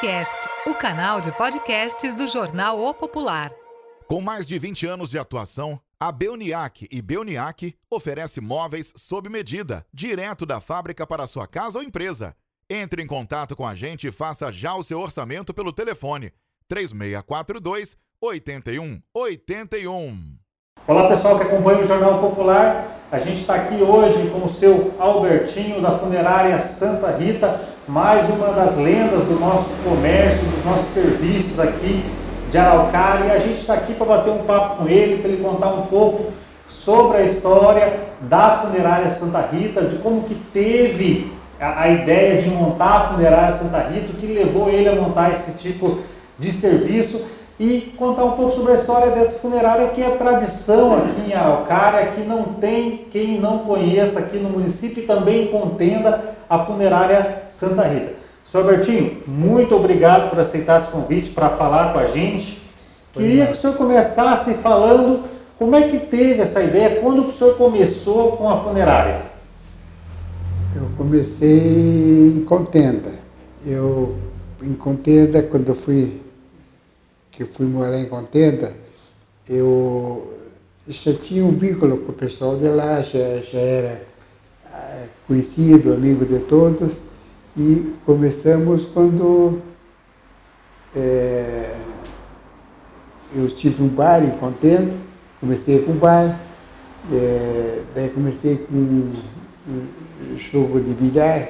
Popcast, o canal de podcasts do jornal O Popular. Com mais de 20 anos de atuação, a Belniac e Belniac oferece móveis sob medida, direto da fábrica para sua casa ou empresa. Entre em contato com a gente e faça já o seu orçamento pelo telefone 3642 8181. Olá pessoal que acompanha o Jornal Popular. A gente está aqui hoje com o seu Albertinho da Funerária Santa Rita, mais uma das lendas do nosso comércio, dos nossos serviços aqui de Araucária. E a gente está aqui para bater um papo com ele, para ele contar um pouco sobre a história da Funerária Santa Rita, de como que teve a, a ideia de montar a Funerária Santa Rita, o que levou ele a montar esse tipo de serviço e contar um pouco sobre a história dessa funerária que é tradição aqui em Araucária, que não tem quem não conheça aqui no município e também contenda a funerária Santa Rita. Senhor Bertinho, muito obrigado por aceitar esse convite para falar com a gente. Queria que o senhor começasse falando como é que teve essa ideia, quando o senhor começou com a funerária? Eu comecei em contenda. Eu, em contenda, quando eu fui que fui morar em Contenda, eu já tinha um vínculo com o pessoal de lá, já, já era ah, conhecido, amigo de todos, e começamos quando é, eu tive um bar em Contenda, comecei com um bar, é, daí comecei com um jogo de bilhar,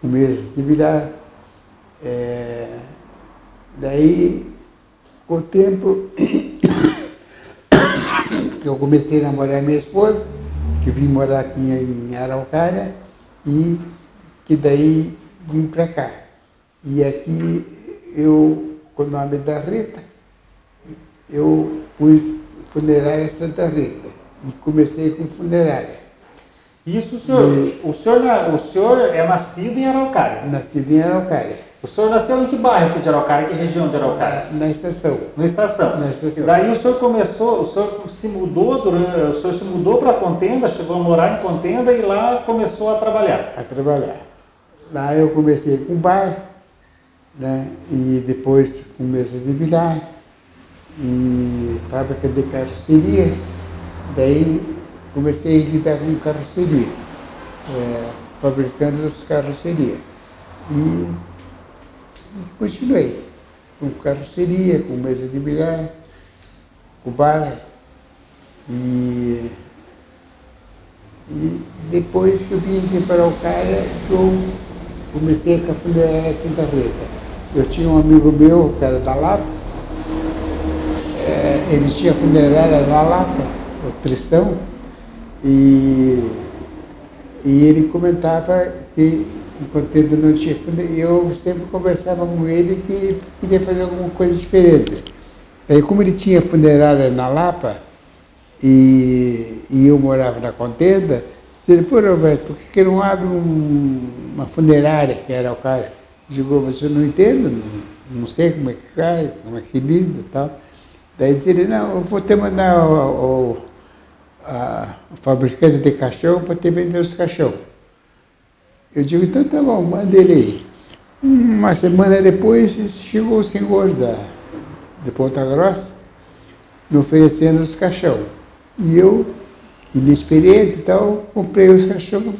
com mesas de bilhar, é, daí com o tempo, eu comecei a namorar minha esposa, que vim morar aqui em Araucária, e que daí vim para cá. E aqui eu, com o nome da Rita, eu pus funerária Santa Rita. E comecei com funerária. Isso, senhor. E, o, senhor o senhor é nascido em Araucária? Nascido em Araucária. O senhor nasceu em que bairro aqui de Araucária? Que região de Araucária? Na, estação. Na estação. Na estação. E daí o senhor começou, o senhor se mudou durante, o senhor se mudou para Contenda, chegou a morar em Contenda e lá começou a trabalhar. A trabalhar. Lá eu comecei com bar, né? E depois com mesa de bilhar e fábrica de carroceria. Daí comecei a lidar com carroceria, é, fabricando as carrocerias. E e continuei com carroceria, com mesa de bilhar, com bar. E, e depois que eu vim aqui para o Caia, eu comecei a funerária Santa Rita. Eu tinha um amigo meu, que era da Lapa, é, ele tinha funerária na Lapa, o Tristão, e, e ele comentava que não tinha fundo, eu sempre conversava com ele que queria fazer alguma coisa diferente. Aí, como ele tinha funerária na Lapa e, e eu morava na Contenda, ele pô, Roberto, por que, que não abre um, uma funerária, que era o cara? Digo, você não entende, não, não sei como é que cai, como é que lida e tal. Daí disse não, eu vou te mandar o, o, a, o fabricante de caixão para te vender os caixões. Eu digo, então tá bom, manda ele aí. Uma semana depois chegou o senhor da, de Ponta Grossa me oferecendo os caixão. E eu, inexperiente e tal, comprei os caixão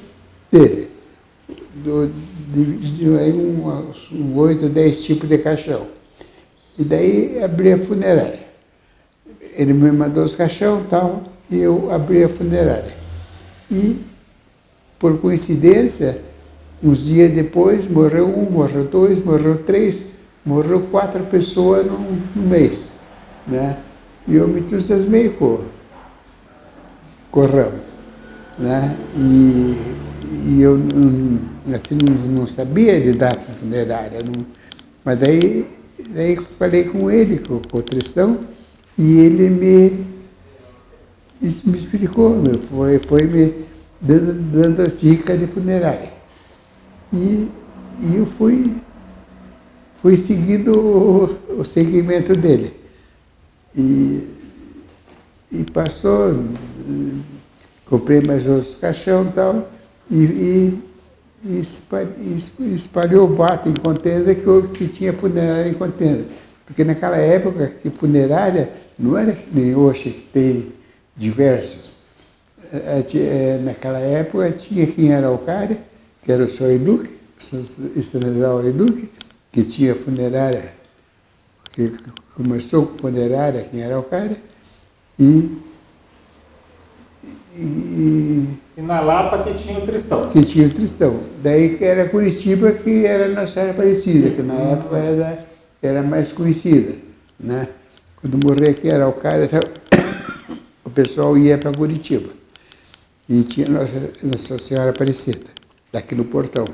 dele. Do, dividiu aí uns um, oito, dez tipos de caixão. E daí abri a funerária. Ele me mandou os caixão e tal, e eu abri a funerária. E, por coincidência, Uns dias depois, morreu um, morreu dois, morreu três, morreu quatro pessoas num, num mês. Né? E eu me entusiasmei com, com o ramo. Né? E, e eu assim, não, sabia lidar com funerária. Não, mas daí, daí falei com ele, com, com o Tristão, e ele me, me explicou, foi, foi me dando, dando as dicas de funerária. E, e eu fui, fui seguindo o, o segmento dele. E, e passou, comprei mais outros caixão e tal, e, e, espalhou o boato em contenda que, que tinha funerária em contenda. Porque naquela época que funerária não era que nem hoje que tem diversos. É, é, naquela época tinha quem era o cara, que era o Sr. Eduque, o General Eduque, que tinha funerária, que começou com funerária, quem era o cara, e e, e, na Lapa que tinha o Tristão. Que tinha o Tristão. Daí que era Curitiba que era Nossa Senhora Aparecida, que na época era, era mais conhecida. Né? Quando morreu aqui era o cara, o pessoal ia para Curitiba. E tinha Nossa, Nossa Senhora Aparecida, daqui no portão.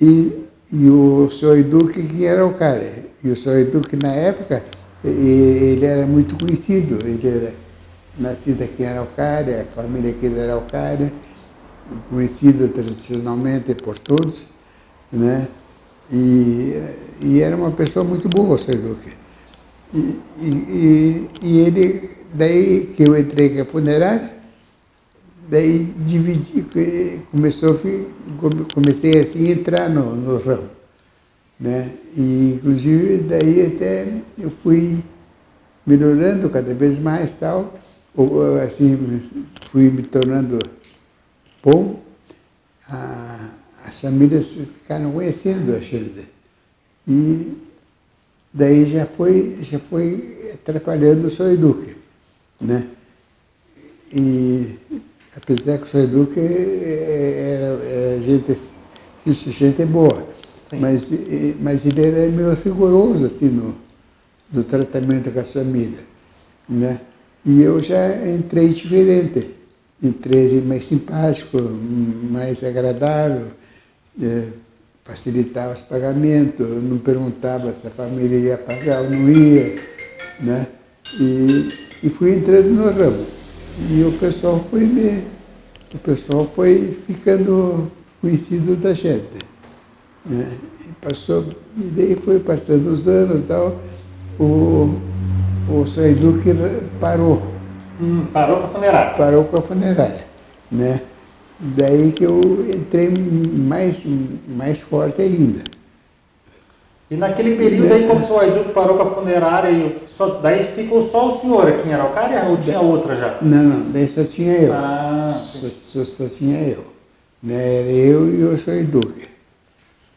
E, e o senhor Duque que era o cara. E o senhor Duque na época, ele era muito conhecido. Ele era nascido aqui em Araucária, a família aqui de Araucária, conhecida tradicionalmente por todos, né? E, e era uma pessoa muito boa, o seu Duque. E, e, e, ele, daí que eu entrei com a funerária, daí dividi, começou, comecei assim a entrar no, no ramo. Né? E, inclusive, daí até eu fui melhorando cada vez mais tal, assim, fui me tornando bom, a, as famílias ficaram conhecendo a gente. E daí já foi, já foi atrapalhando o seu Eduque, né? E apesar que o seu Eduque era, era gente, gente boa, mas, mas ele era meio rigoroso assim no, no tratamento com a família, né? E eu já entrei diferente. Entrei mais simpático, mais agradável, é, facilitava os pagamentos, não perguntava se a família ia pagar ou não ia. Né? E, e fui entrando no ramo. E o pessoal foi me. O pessoal foi ficando conhecido da gente. Né? E, passou, e daí foi passando os anos e tal. O, o Sr. Duque parou. Hum, parou com a funerária? Parou com a funerária, né? Daí que eu entrei mais, mais forte ainda. E naquele período aí, quando o senhor Duque parou com a funerária, e só, daí ficou só o senhor aqui em Araucária ou tinha outra já? Não, não, daí só tinha eu. Ah, só, só, só, tinha eu. Né? Era eu e o senhor Duque.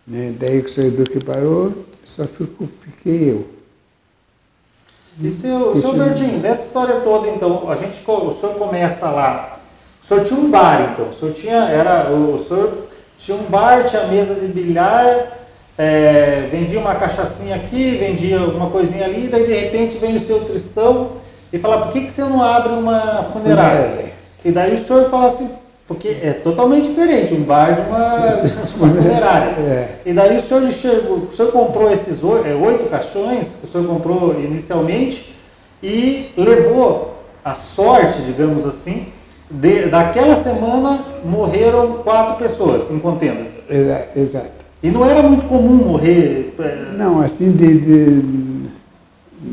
Né? Daí que o senhor Duque parou, só ficou, fiquei eu. E seu, seu Verdinho, dessa história toda, então, a gente, o senhor começa lá. O senhor tinha um bar, então. O senhor tinha, era, o senhor tinha um bar, tinha mesa de bilhar, é, vendia uma cachaçinha aqui, vendia alguma coisinha ali, daí de repente vem o seu Tristão e fala, por que, que você não abre uma funerária? E daí o senhor fala assim, porque é totalmente diferente um bar de uma, uma funerária. É. E daí o senhor enxergou, o senhor comprou esses é, oito caixões que o senhor comprou inicialmente e levou a sorte, digamos assim, de, daquela semana morreram quatro pessoas em contenda. Exato. E não era muito comum morrer. É, não, assim, de, de,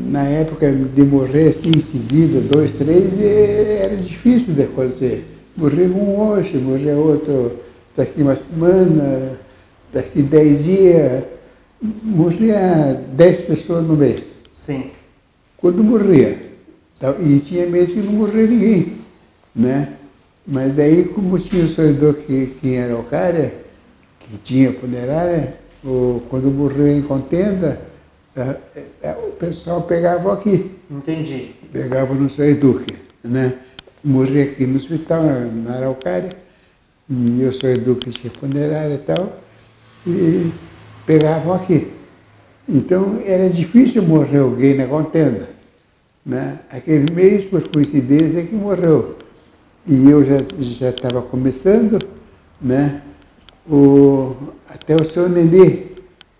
na época de morrer assim em seguida, dois, três, era difícil de acontecer. Morreu um hoje, morreu outro daqui uma semana, daqui dez dias. Morria dez pessoas no mês. Sim. Quando morria. E tinha meses que não morria ninguém. Né? Mas daí, como tinha o sonhador que, que era o cara, que tinha funerária, ou quando morreu em contenda, o pessoal pegava aqui. Entendi. Pegava no seu Duque, né? morri aqui no hospital, na Araucária, e eu sou educador de funerária e tal, e pegavam aqui. Então era difícil morrer alguém na contenda. Né? Aquele mês, por coincidência, é que morreu. E eu já estava começando, né? O, até o seu Nenê,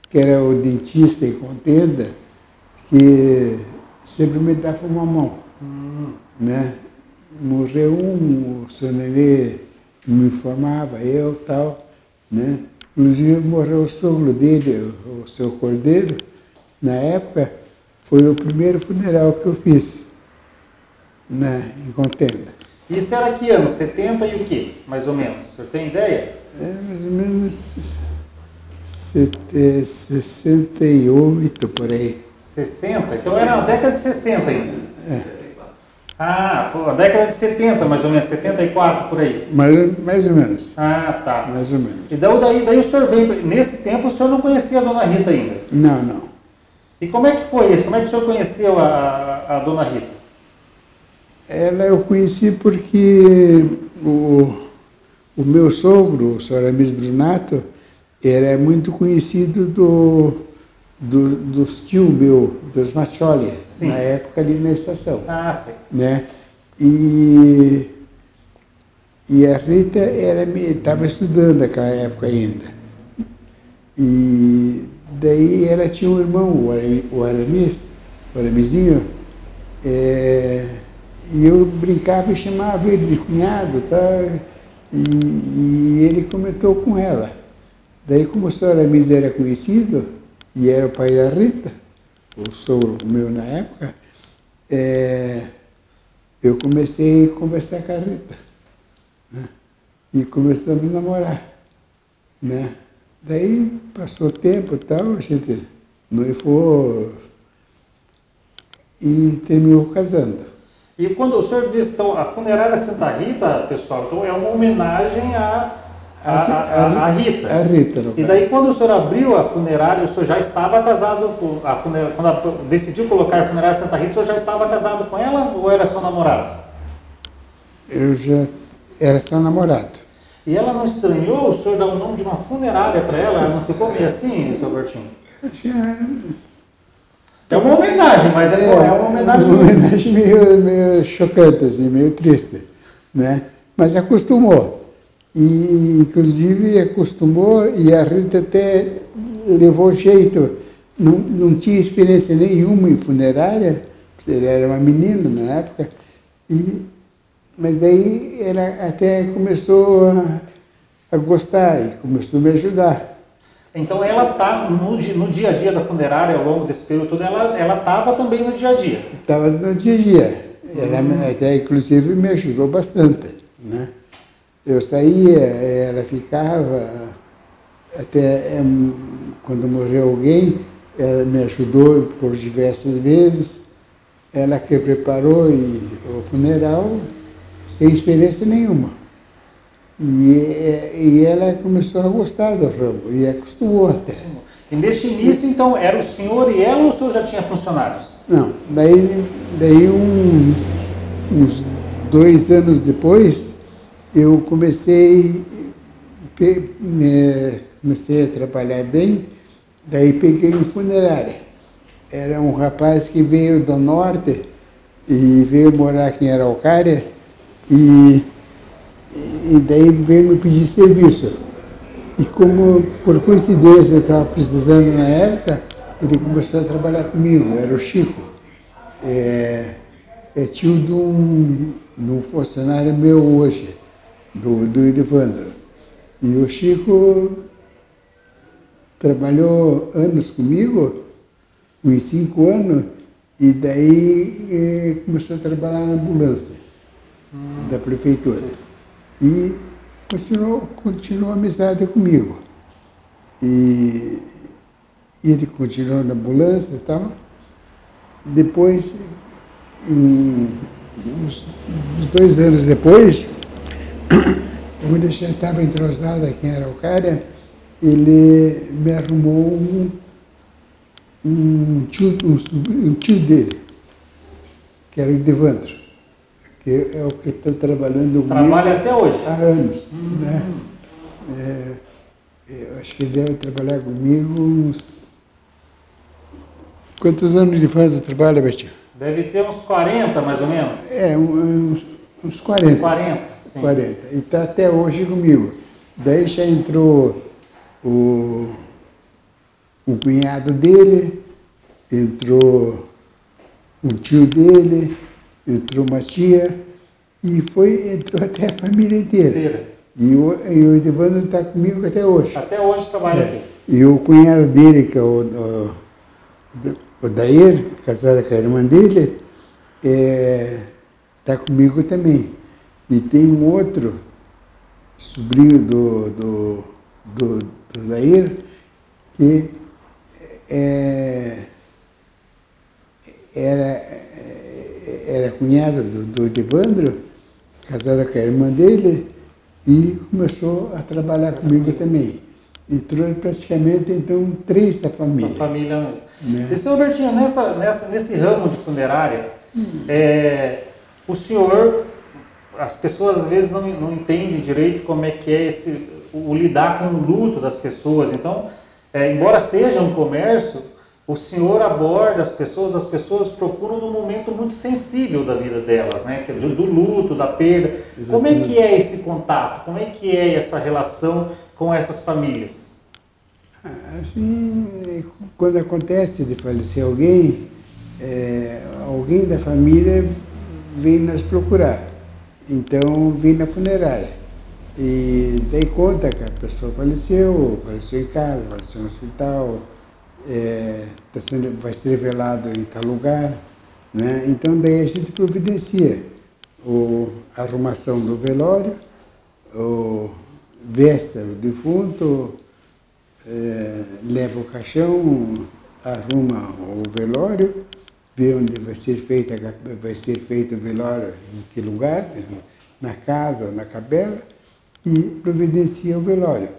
que era o dentista em contenda, que sempre me dava uma mão. Hum. Né? morreu um, o senhor Nenê me informava, eu tal, né? Inclusive morreu o sogro dele, o, o seu Cordeiro, na época, foi o primeiro funeral que eu fiz, né, em contenda. Isso era que ano? 70 e o quê, mais ou menos? Você tem ideia? É mais ou menos sete- 68 por aí. 60? Então era na década de 60 isso. Ah, pô, a década de 70, mais ou menos, 74 por aí. Mais, mais ou menos. Ah, tá. Mais ou menos. E daí, daí, o senhor veio. Nesse tempo o senhor não conhecia a dona Rita ainda. Não, não. E como é que foi isso? Como é que o senhor conheceu a, a dona Rita? Ela eu conheci porque o, o meu sogro, o senhor Amis Brunato, era muito conhecido do, do, dos tios meu, dos Macholi, na época ali na estação. Ah, sim. né? E, e a Rita estava estudando naquela época ainda. E daí ela tinha um irmão, o Ara- o Aramis, o Aramizinho, é, e eu brincava e chamava ele de cunhado, tá? E, e ele comentou com ela. Daí, como o senhor Aramis era conhecido, e era o pai da Rita, o sogro meu na época, é, eu comecei a conversar com a Rita. Né? E começamos a namorar. Né? Daí passou tempo e tal, a gente noivou e terminou casando. E quando o senhor disse, então, a funerária Santa Rita, pessoal, então é uma homenagem à a, a, a Rita. A Rita, E daí, quando o senhor abriu a funerária, o senhor já estava casado com a funerária, quando a- decidiu colocar a funerária Santa Rita, o senhor já estava casado com ela ou era só namorado? Eu já era só namorado. E ela não estranhou o senhor dar o nome de uma funerária para ela? Ela não ficou meio assim, seu Bertinho? Já, É uma homenagem, mas é, é uma homenagem. uma homenagem meio, meio chocante, assim, meio triste, né? Mas acostumou. E, inclusive, acostumou e a Rita até levou jeito. Não, não tinha experiência nenhuma em funerária, ela era uma menina na época, e, mas daí ela até começou a, a gostar e começou a me ajudar. Então ela tá no, no dia a dia da funerária, ao longo desse período todo, ela estava também no dia a dia. Estava no dia a dia. Ela até, inclusive, me ajudou bastante. Né? Eu saía, ela ficava, até quando morreu alguém, ela me ajudou por diversas vezes. Ela que preparou e- o funeral sem experiência nenhuma. E, e ela começou a gostar do ramo e acostumou até. E neste início, então, era o senhor e ela ou o senhor já tinha funcionários? Não, daí, daí um- uns dois anos depois, eu comecei, pe- me- comecei a trabalhar bem, daí peguei um funerária. Era um rapaz que veio do norte e veio morar aqui em Araucária e, e daí veio me pedir serviço. E como por coincidência eu estava precisando na época, ele começou a trabalhar comigo, era o Chico. É, é tio de um, de um funcionário meu hoje, do, do Edivandro. E o Chico trabalhou anos comigo, uns cinco anos, e daí eh, começou a trabalhar na ambulância da prefeitura. E continuou, continuou a amizade comigo. E ele continuou na ambulância e tal. Depois, uns, uns dois anos depois, quando eu já estava entrosado aqui em Araucária, ele me arrumou um, um, tio, um, um tio dele, que era o Devandro, que é o que está trabalhando comigo Trabalha até hoje. há anos. Né? É, eu acho que ele deve trabalhar comigo uns. Quantos anos de faz trabalha, Betinho? Deve ter uns 40, mais ou menos. É, uns, uns 40. 40, sim. 40. E está até hoje comigo. Daí já entrou o, o cunhado dele, entrou um tio dele, entrou uma tia, e foi, entrou até a família inteira. Inteira. E o, e o Edivando está comigo até hoje. Até hoje trabalha É. aqui. E o cunhado dele, que é o, o, o Dair, casado com a irmã dele, está comigo também. E tem um outro, sobrinho do, do, do, do Zair, que é, era, era cunhado do, do Evandro, casado com a irmã dele, e começou a trabalhar comigo também. Entrou praticamente, então, três da família. A família mesmo. Né? E, senhor Bertinho, nessa, nessa, nesse ramo de funerária, hum. é, o senhor, as pessoas às vezes não, não entendem direito como é que é esse, o lidar com o luto das pessoas. Então, é, embora seja um comércio, o Senhor aborda as pessoas, as pessoas procuram num momento muito sensível da vida delas, né? Que é do, do luto, da perda. Exatamente. Como é que é esse contato? Como é que é essa relação com essas famílias? Assim, quando acontece de falecer alguém, é, alguém da família vem nos procurar. Então, vem na funerária. E daí conta que a pessoa faleceu, faleceu em casa, faleceu no hospital, é, tá sendo, vai ser velado em tal lugar. Né? Então daí a gente providencia o, a arrumação do velório, o, vesta o defunto, é, leva o caixão, arruma o velório, vê onde vai ser, feita, vai ser feito o velório, em que lugar, na casa ou na capela, e providencia o velório.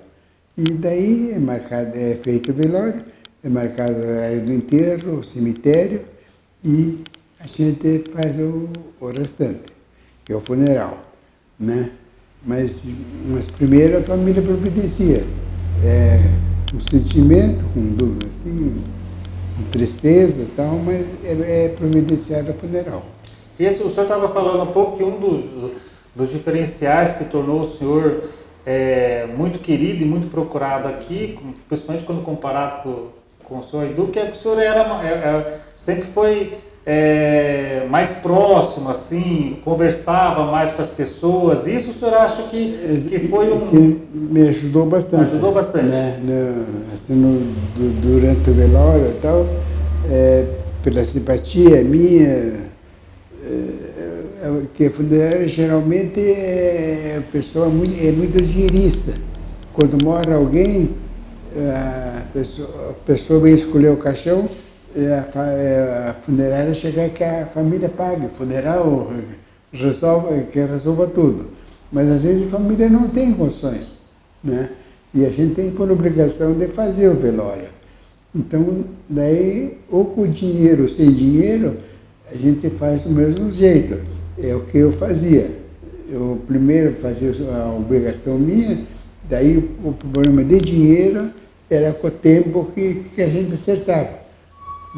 E daí é, marcado, é feito o velório, é marcado a área do enterro, o cemitério, e a gente faz o, o restante, que é o funeral. Né? Mas, mas primeiro a família providencia. É, sentimento, com dúvida, assim, com tristeza e tal, mas é, é providenciado o funeral. Esse, o senhor estava falando um pouco que um dos, dos diferenciais que tornou o senhor é, muito querido e muito procurado aqui, principalmente quando comparado com, com o senhor Edu, que é que o senhor era, é, é, sempre foi é, mais próximo, assim, conversava mais com as pessoas. Isso o senhor acha que, que foi um. Que me ajudou bastante. Ajudou bastante. Né? No, assim, no, durante o velório e tal, é, pela simpatia minha, é, é, que funerária geralmente é pessoa muito, é muito dinheirista. Quando morre alguém, a pessoa, a pessoa vem escolher o caixão, a, é, a funerária chega que a família pague, o funeral resolve, que resolva tudo. Mas às vezes a família não tem condições, né? E a gente tem por obrigação de fazer o velório. Então, daí, ou com dinheiro ou sem dinheiro, a gente faz do mesmo jeito. É o que eu fazia. Eu primeiro fazia a obrigação minha, daí o problema de dinheiro era com o tempo que, que a gente acertava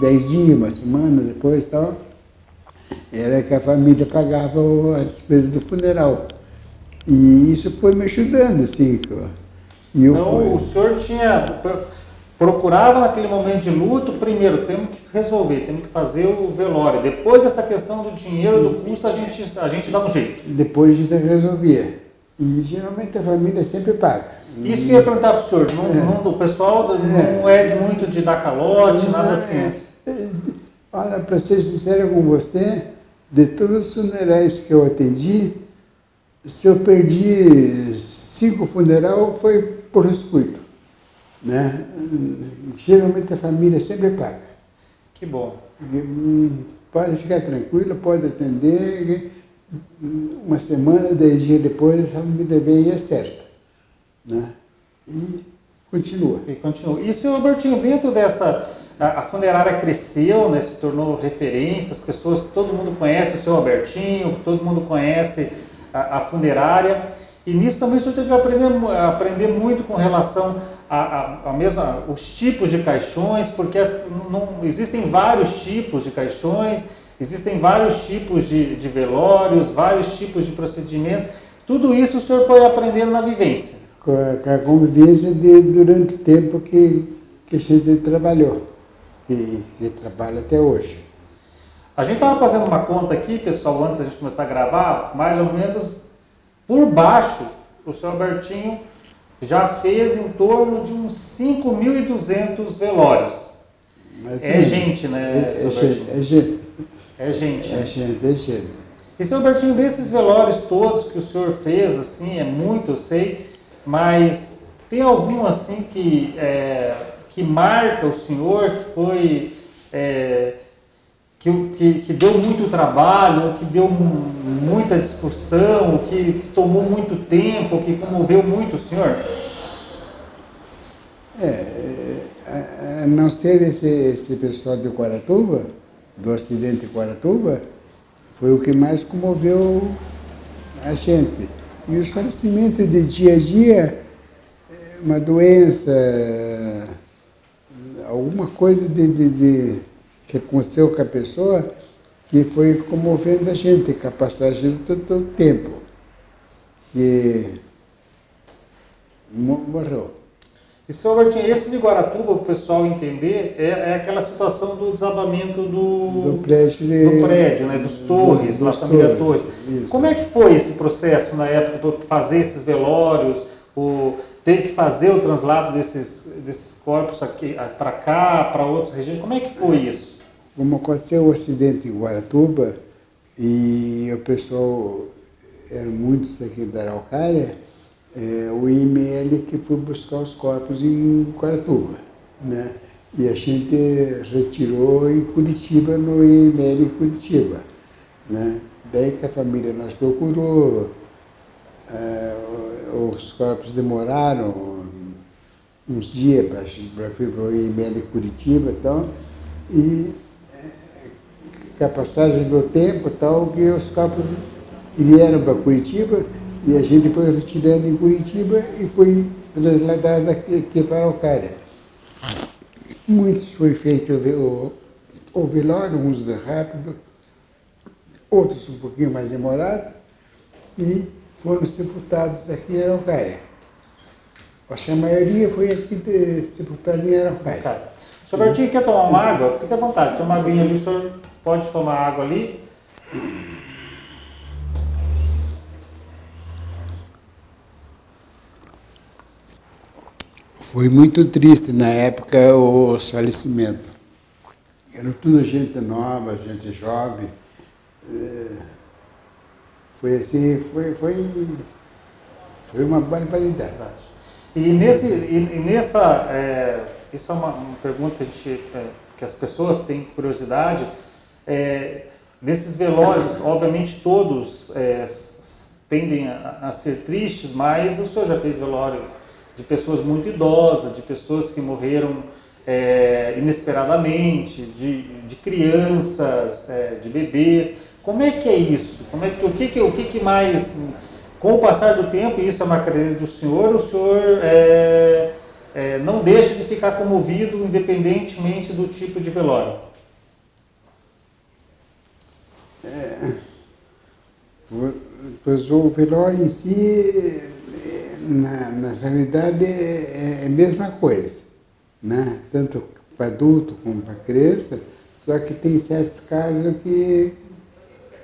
dez dias, uma semana depois tal, era que a família pagava as despesas do funeral. E isso foi me ajudando, assim. E eu então, fui... o senhor tinha procurava naquele momento de luto, primeiro, temos que resolver, temos que fazer o velório. Depois essa questão do dinheiro, do custo, a gente, a gente dá um jeito. Depois a gente resolvia. E geralmente a família sempre paga. Isso que eu ia perguntar para o senhor, não, é. não, o pessoal não é. é muito de dar calote, nada é. assim. É. Olha, para ser sincero com você, de todos os funerais que eu atendi, se eu perdi cinco funeral foi por descuido. Né? Geralmente a família sempre paga. Que bom. Hum, pode ficar tranquilo, pode atender uma semana, dez dias depois, a família vem e acerta. Né? E continua. E continua. E, senhor Albertinho, dentro dessa. A, a, funerária cresceu, né, se tornou referência, as pessoas, todo mundo conhece o seu Albertinho, todo mundo conhece a, a funerária. E nisso também o senhor teve que aprender, aprender muito com relação a, a, a mesma, os tipos de caixões, porque as, não, existem vários tipos de caixões Existem vários tipos de, de velórios, vários tipos de procedimentos. Tudo isso o senhor foi aprendendo na vivência. Com a, convivência de, durante o tempo que, que a gente trabalhou, que, que trabalha até hoje. A gente estava fazendo uma conta aqui, pessoal, antes da gente começar a gravar, mais ou menos por baixo, o senhor Albertinho já fez em torno de uns 5.200 velórios. Mas, é gente, né? É, é, gente, é gente. É gente. É gente, é gente. E seu Albertinho, desses velórios todos que o senhor fez, assim, é muito, eu sei, mas tem algum assim que, é, que marca o senhor, que foi. É, que, que, que, deu muito trabalho, que deu muita discussão, que, que tomou muito tempo, que comoveu muito o senhor? É, a, a não ser esse, esse pessoal de Guaratuba, do acidente de Guaratuba, foi o que mais comoveu a gente. E os falecimentos de dia a dia, é, uma doença, alguma coisa de, de, de, que aconteceu com a pessoa, que foi comovendo a gente com a passagem do tempo. Que morreu. E, Albertinho, esse de Guaratuba, para o pessoal entender, é, é, aquela situação do desabamento do, do prédio, de, do prédio né, dos torres, do, da família Torres. Isso. Como é que foi esse processo na época para fazer esses velórios, o, ter que fazer o translado desses, desses corpos aqui para cá, para outras regiões? Como é que foi isso? Como aconteceu o acidente em Guaratuba e o pessoal, eram muitos aqui da Araucária, é, o IML que foi buscar os corpos em Guaratuba, né? E a gente retirou em Curitiba, no IML Curitiba, né? Daí que a família nos procurou, é, os corpos demoraram uns dias para ir para o IML Curitiba e tal, e é, com a passagem do tempo tal, que os corpos vieram para Curitiba, e a gente foi retirando em Curitiba e foi trasladado aqui, aqui para Alcária. Muitos foi feito o, o velório, uns rápido, outros um pouquinho mais demorado, e foram sepultados aqui em Araucária. Acho que a maioria foi aqui de, sepultada em Araucária. Tá. Senhor Bertinho, quer tomar uma água? Fique à vontade, tem uma aguinha ali, o senhor pode tomar água ali. Foi muito triste na época os falecimentos. Era tudo gente nova, gente jovem. É, foi assim, foi, foi, foi uma barbaridade. E, nesse, e, e nessa, é, isso é uma, uma, pergunta que, a gente, é, que as pessoas têm curiosidade. É, nesses velórios, obviamente todos é, tendem a, a ser tristes, mas o senhor já fez velório de pessoas muito idosas, de pessoas que morreram é, inesperadamente, de, de crianças, é, de bebês. Como é que é isso? Como é que, o que, que, o que, que mais, com o passar do tempo, e isso é uma característica do senhor, o senhor é, é, não deixa de ficar comovido independentemente do tipo de velório? É, pois o velório em si na, na realidade é, é a mesma coisa, né? tanto para adulto como para criança, só que tem certos casos que,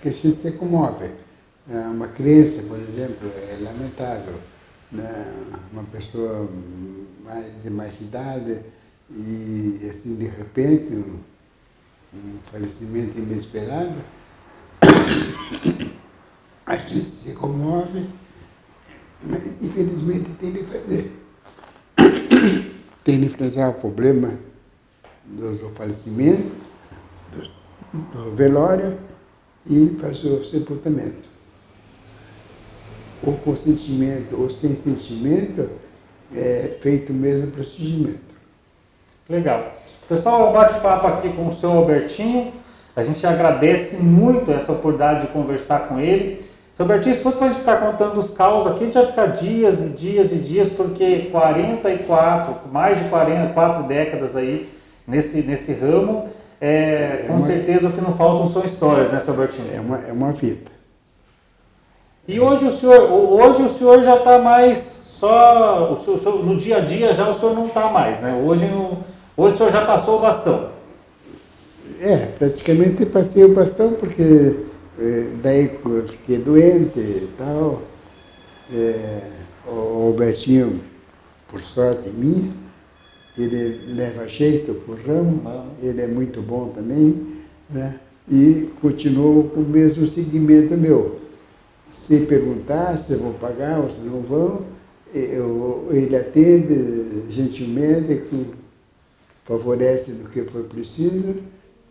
que a gente se comove. É, uma criança, por exemplo, é lamentável. Né? Uma pessoa mais, de mais idade e, assim, de repente, um, um falecimento inesperado, a gente se comove mas, infelizmente, tem de fazer. tem de enfrentar o problema do falecimento, do, do velório e fazer o sepultamento. O consentimento ou sem sentimento é feito o mesmo procedimento. Legal. Pessoal, bate-papo aqui com o seu Albertinho. A gente agradece muito essa oportunidade de conversar com ele. Seu Bertinho, se fosse para a gente ficar contando os caos aqui, a gente vai ficar dias e dias e dias, porque 44, mais de 44 décadas aí nesse, nesse ramo, é, é com uma, certeza o que não faltam são histórias, né, seu Bertinho? É uma, é uma fita. E hoje o senhor, hoje o senhor já está mais só, o senhor, o senhor, no dia a dia já o senhor não está mais, né? Hoje, no, hoje o senhor já passou o bastão. É, praticamente passei o bastão porque é, daí eu fiquei doente e tal. É, o Albertinho, por sorte minha, ele leva jeito pro ramo, ele é muito bom também, né? e continuou com o mesmo segmento meu. Se perguntar se vão pagar ou se não vão, eu, ele atende gentilmente, favorece no que for preciso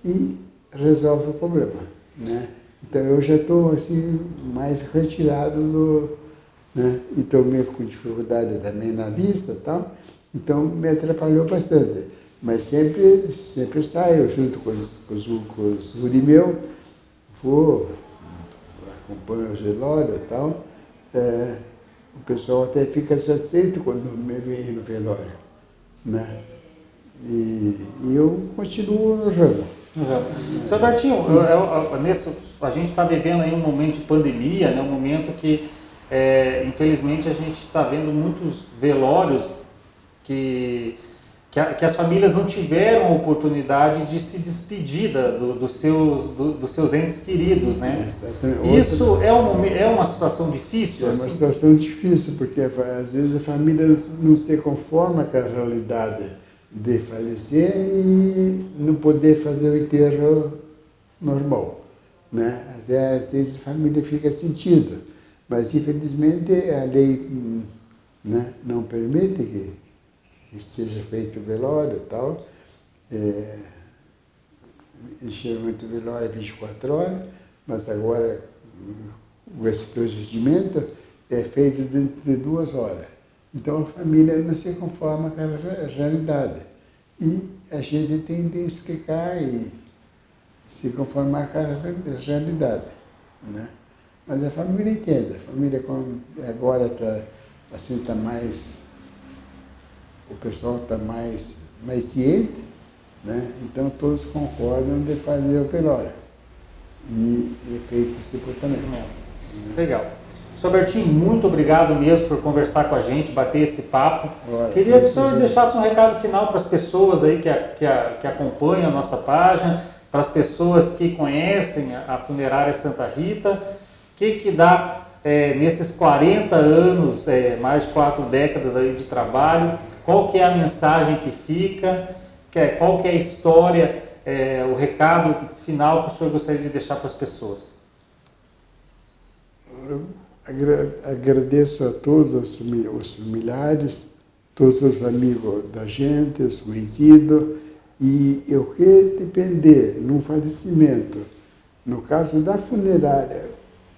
e resolve o problema. Né? Então eu já estou assim, mais retirado do. Né? E estou meio com dificuldade também na vista tal, então me atrapalhou bastante. Mas sempre, sempre saio junto com os, com os, com os guri meu, vou, acompanho o velório e tal. É, o pessoal até fica satisfeito quando me vê no velório. Né? E, e eu continuo no ramo. Uhum. Seu Bertinho, eu, eu, eu, nesse, a gente está vivendo aí um momento de pandemia, né? um momento que, é, infelizmente, a gente está vendo muitos velórios que que, a, que, as famílias não tiveram a oportunidade de se despedir do, dos, seus, do, dos seus entes queridos, né? Isso é, um, é uma situação difícil? É assim? uma situação difícil, porque às vezes a família não se conforma com a realidade de falecer e não poder fazer o enterro normal, né? Até às vezes a família fica sentida, mas infelizmente a lei hum, né, não permite que seja feito o velório e tal. É, geralmente o velório é 24 horas, mas agora esse procedimento é feito dentro de duas horas. Então a família não se conforma com a realidade. E a gente tem de explicar e se conformar com a realidade. Né? Mas a família entende, a família agora está assim, tá mais o pessoal está mais, mais ciente, né? então todos concordam de fazer o velório. E é feito esse comportamento. Legal. Sr. Bertinho, muito obrigado mesmo por conversar com a gente, bater esse papo. Ora, Queria que o senhor deixasse um recado final para as pessoas aí que, a, que, a, que acompanham a nossa página, para as pessoas que conhecem a funerária Santa Rita. O que, que dá é, nesses 40 anos, é, mais de quatro décadas aí de trabalho, qual que é a mensagem que fica, é, qual que é a história, é, o recado final que o senhor gostaria de deixar para as pessoas? Eu agradeço a todos os familiares, todos os amigos da gente, os conhecidos, e eu que depender num falecimento, no caso da funerária,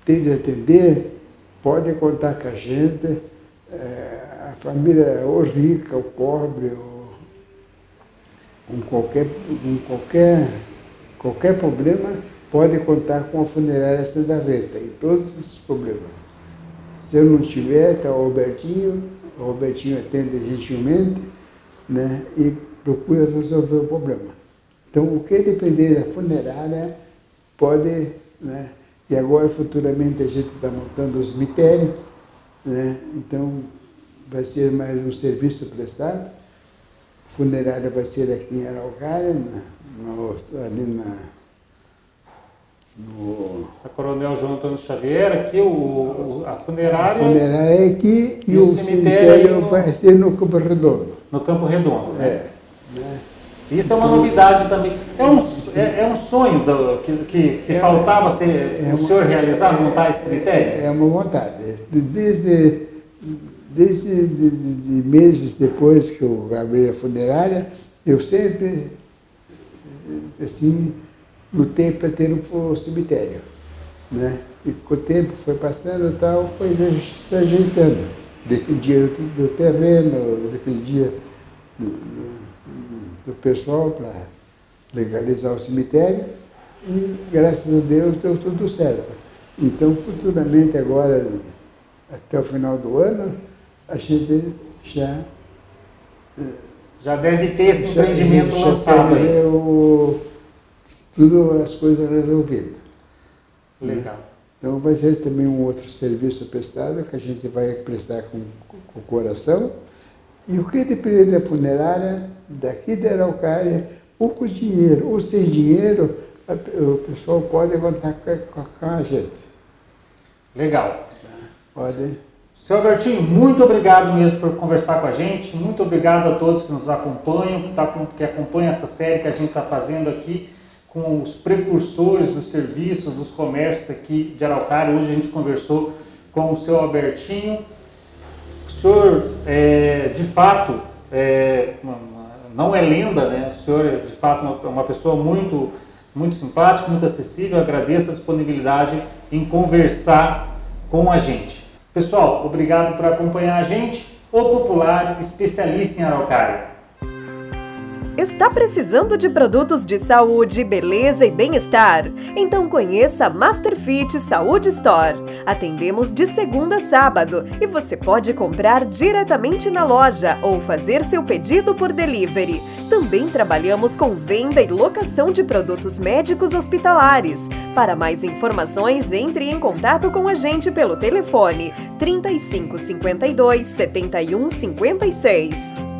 tem de atender, pode contar com a gente. É, a família, ou rica, ou pobre, ou com qualquer, com qualquer, qualquer problema, pode contar com a funerária Santa Rita, em todos os problemas. Se eu não tiver, está o Robertinho, o Robertinho atende gentilmente né, e procura resolver o problema. Então, o que depender da funerária pode, né, e agora futuramente a gente está montando o cemitério, né, então vai ser mais um serviço prestado. Funerária vai ser aqui em Araucária, na, ali na. No... A Coronel João Antônio Xavier, aqui o, a funerária. A funerária é aqui e, e o, cemitério, cemitério no... vai ser no Campo Redondo. No Campo Redondo, né? É. Né? Isso é uma novidade também. É um, é, é um sonho do, que, que, que é, faltava ser, é o senhor realizar, montar esse cemitério? É uma vontade. Desde desde de, de, de meses depois que eu abri a funerária, eu sempre, assim, lutei para ter um cemitério. Né? E com o tempo foi passando e tal, foi se ajeitando. Dependia do, terreno, dependia do, do, pessoal para legalizar o cemitério e, graças a Deus, deu tudo certo. Então, futuramente, agora, até o final do ano, a gente já. Já deve ter esse empreendimento já lançado aí. O, tudo as coisas resolvidas. Legal. Né? Então vai ser também um outro serviço prestado que a gente vai prestar com, com o coração. E o que depender da funerária, daqui da Araucária, ou com dinheiro, ou sem dinheiro, o pessoal pode contar com, com a gente. Legal. Pode. Seu Albertinho, muito obrigado mesmo por conversar com a gente. Muito obrigado a todos que nos acompanham, que, tá, que acompanham essa série que a gente está fazendo aqui com os precursores dos serviços, dos comércios aqui de Araucária. Hoje a gente conversou com o seu Albertinho. O senhor, é, de fato, é, não é lenda, né? O senhor é, de fato, uma, uma pessoa muito, muito simpática, muito acessível. agradeço a disponibilidade em conversar com a gente. Pessoal, obrigado por acompanhar a gente. O Popular, especialista em araucária. Está precisando de produtos de saúde, beleza e bem-estar? Então conheça a Masterfit Saúde Store. Atendemos de segunda a sábado e você pode comprar diretamente na loja ou fazer seu pedido por delivery. Também trabalhamos com venda e locação de produtos médicos hospitalares. Para mais informações, entre em contato com a gente pelo telefone 3552 7156.